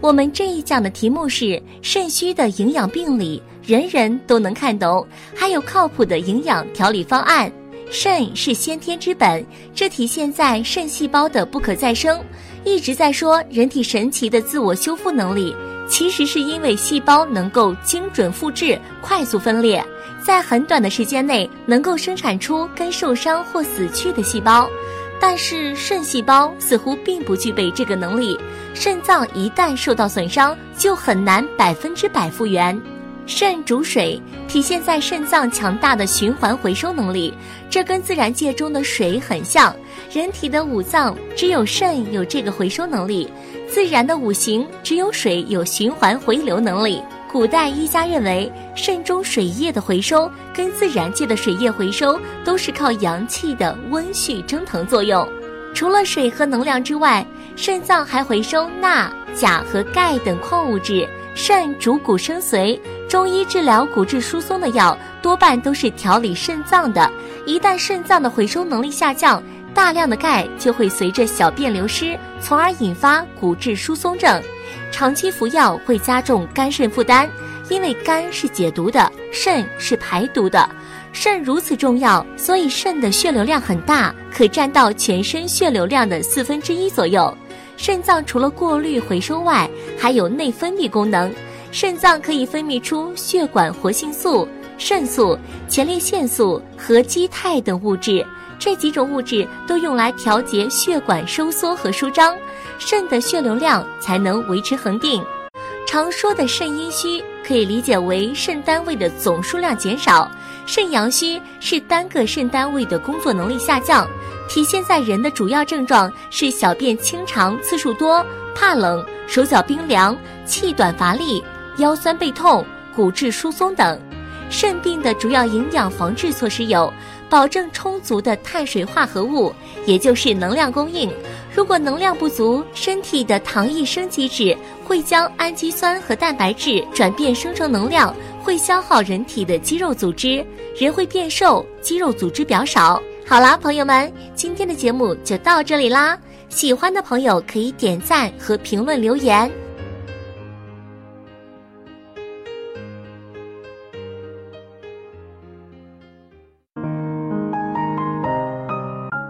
我们这一讲的题目是肾虚的营养病理，人人都能看懂，还有靠谱的营养调理方案。肾是先天之本，这体现在肾细胞的不可再生。一直在说人体神奇的自我修复能力，其实是因为细胞能够精准复制、快速分裂，在很短的时间内能够生产出跟受伤或死去的细胞。但是肾细胞似乎并不具备这个能力，肾脏一旦受到损伤，就很难百分之百复原。肾主水，体现在肾脏强大的循环回收能力，这跟自然界中的水很像。人体的五脏只有肾有这个回收能力，自然的五行只有水有循环回流能力。古代医家认为，肾中水液的回收跟自然界的水液回收都是靠阳气的温煦蒸腾作用。除了水和能量之外，肾脏还回收钠、钾和钙等矿物质。肾主骨生髓，中医治疗骨质疏松的药多半都是调理肾脏的。一旦肾脏的回收能力下降，大量的钙就会随着小便流失，从而引发骨质疏松症。长期服药会加重肝肾负担，因为肝是解毒的，肾是排毒的。肾如此重要，所以肾的血流量很大，可占到全身血流量的四分之一左右。肾脏除了过滤回收外，还有内分泌功能。肾脏可以分泌出血管活性素、肾素、前列腺素和肌肽等物质，这几种物质都用来调节血管收缩和舒张。肾的血流量才能维持恒定。常说的肾阴虚，可以理解为肾单位的总数量减少；肾阳虚是单个肾单位的工作能力下降。体现在人的主要症状是小便清长次数多、怕冷、手脚冰凉、气短乏力、腰酸背痛、骨质疏松等。肾病的主要营养防治措施有：保证充足的碳水化合物，也就是能量供应。如果能量不足，身体的糖异生机制会将氨基酸和蛋白质转变生成能量，会消耗人体的肌肉组织，人会变瘦，肌肉组织表少。好啦，朋友们，今天的节目就到这里啦。喜欢的朋友可以点赞和评论留言。